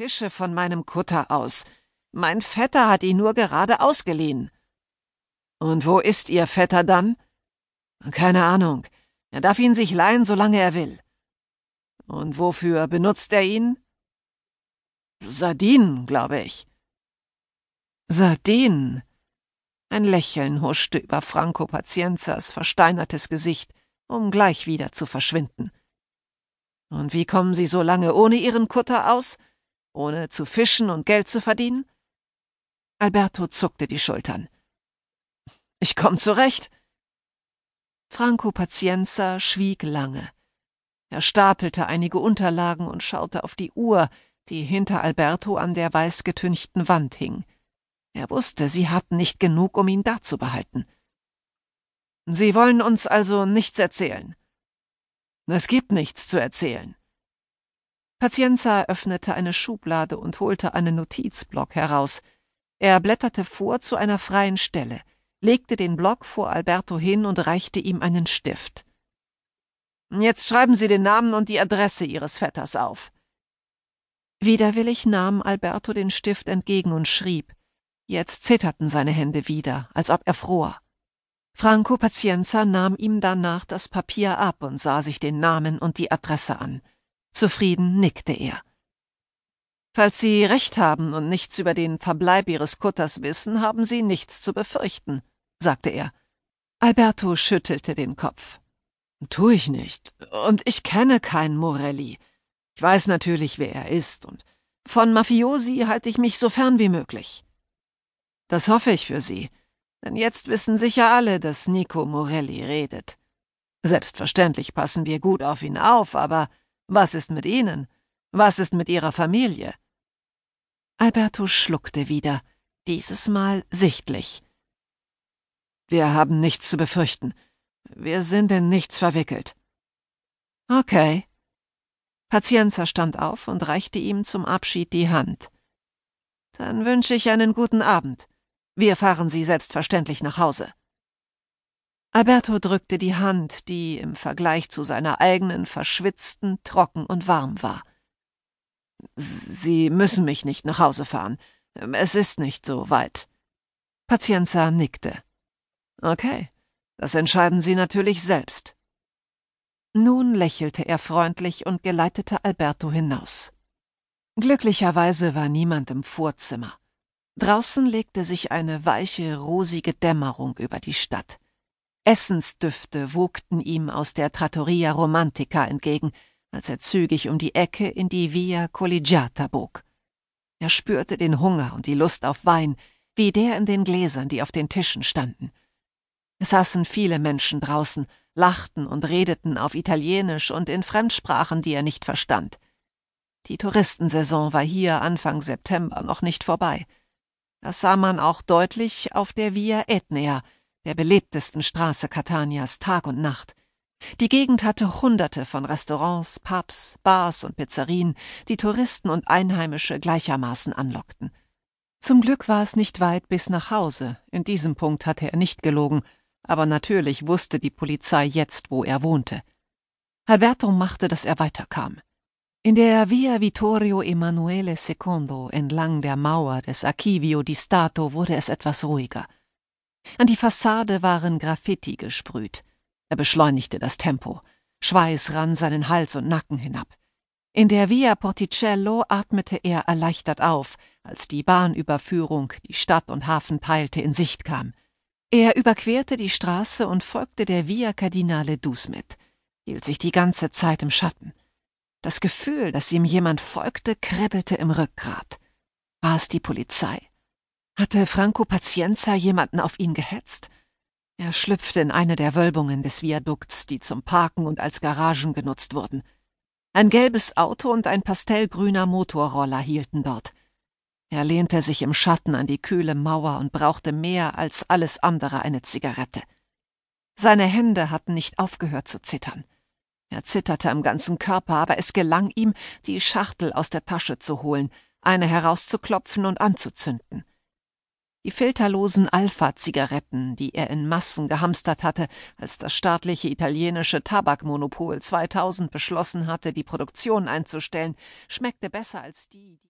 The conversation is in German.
fische von meinem Kutter aus. Mein Vetter hat ihn nur gerade ausgeliehen. Und wo ist Ihr Vetter dann? Keine Ahnung. Er darf ihn sich leihen, solange er will. Und wofür benutzt er ihn? Sardinen, glaube ich. Sardinen? Ein Lächeln huschte über Franco Pazienzas versteinertes Gesicht, um gleich wieder zu verschwinden. Und wie kommen Sie so lange ohne Ihren Kutter aus? Ohne zu fischen und Geld zu verdienen? Alberto zuckte die Schultern. Ich komm zurecht. Franco Pazienza schwieg lange. Er stapelte einige Unterlagen und schaute auf die Uhr, die hinter Alberto an der weißgetünchten Wand hing. Er wusste, sie hatten nicht genug, um ihn da zu behalten. Sie wollen uns also nichts erzählen. Es gibt nichts zu erzählen. Pazienza öffnete eine Schublade und holte einen Notizblock heraus. Er blätterte vor zu einer freien Stelle, legte den Block vor Alberto hin und reichte ihm einen Stift. Jetzt schreiben Sie den Namen und die Adresse Ihres Vetters auf. Widerwillig nahm Alberto den Stift entgegen und schrieb. Jetzt zitterten seine Hände wieder, als ob er fror. Franco Pazienza nahm ihm danach das Papier ab und sah sich den Namen und die Adresse an. Zufrieden nickte er. Falls Sie recht haben und nichts über den Verbleib Ihres Kutters wissen, haben Sie nichts zu befürchten, sagte er. Alberto schüttelte den Kopf. Tu ich nicht. Und ich kenne keinen Morelli. Ich weiß natürlich, wer er ist, und von Mafiosi halte ich mich so fern wie möglich. Das hoffe ich für Sie, denn jetzt wissen sicher alle, dass Nico Morelli redet. Selbstverständlich passen wir gut auf ihn auf, aber was ist mit Ihnen? Was ist mit Ihrer Familie? Alberto schluckte wieder, dieses Mal sichtlich. Wir haben nichts zu befürchten. Wir sind in nichts verwickelt. Okay. Pazienza stand auf und reichte ihm zum Abschied die Hand. Dann wünsche ich einen guten Abend. Wir fahren Sie selbstverständlich nach Hause. Alberto drückte die Hand, die im Vergleich zu seiner eigenen verschwitzten, trocken und warm war. Sie müssen mich nicht nach Hause fahren. Es ist nicht so weit. Pazienza nickte. Okay, das entscheiden Sie natürlich selbst. Nun lächelte er freundlich und geleitete Alberto hinaus. Glücklicherweise war niemand im Vorzimmer. Draußen legte sich eine weiche, rosige Dämmerung über die Stadt. Essensdüfte wogten ihm aus der Trattoria Romantica entgegen, als er zügig um die Ecke in die Via Collegiata bog. Er spürte den Hunger und die Lust auf Wein, wie der in den Gläsern, die auf den Tischen standen. Es saßen viele Menschen draußen, lachten und redeten auf Italienisch und in Fremdsprachen, die er nicht verstand. Die Touristensaison war hier Anfang September noch nicht vorbei. Das sah man auch deutlich auf der Via Etnea, der belebtesten Straße Catanias, Tag und Nacht. Die Gegend hatte Hunderte von Restaurants, Pubs, Bars und Pizzerien, die Touristen und Einheimische gleichermaßen anlockten. Zum Glück war es nicht weit bis nach Hause, in diesem Punkt hatte er nicht gelogen, aber natürlich wusste die Polizei jetzt, wo er wohnte. Alberto machte, dass er weiterkam. In der Via Vittorio Emanuele II entlang der Mauer des Archivio di Stato wurde es etwas ruhiger. An die Fassade waren Graffiti gesprüht. Er beschleunigte das Tempo. Schweiß rann seinen Hals und Nacken hinab. In der Via Porticello atmete er erleichtert auf, als die Bahnüberführung, die Stadt und Hafen teilte, in Sicht kam. Er überquerte die Straße und folgte der Via Cardinale Dusmet, hielt sich die ganze Zeit im Schatten. Das Gefühl, dass ihm jemand folgte, kribbelte im Rückgrat. War es die Polizei? Hatte Franco Pazienza jemanden auf ihn gehetzt? Er schlüpfte in eine der Wölbungen des Viadukts, die zum Parken und als Garagen genutzt wurden. Ein gelbes Auto und ein pastellgrüner Motorroller hielten dort. Er lehnte sich im Schatten an die kühle Mauer und brauchte mehr als alles andere eine Zigarette. Seine Hände hatten nicht aufgehört zu zittern. Er zitterte am ganzen Körper, aber es gelang ihm, die Schachtel aus der Tasche zu holen, eine herauszuklopfen und anzuzünden. Die filterlosen Alpha-Zigaretten, die er in Massen gehamstert hatte, als das staatliche italienische Tabakmonopol 2000 beschlossen hatte, die Produktion einzustellen, schmeckte besser als die, die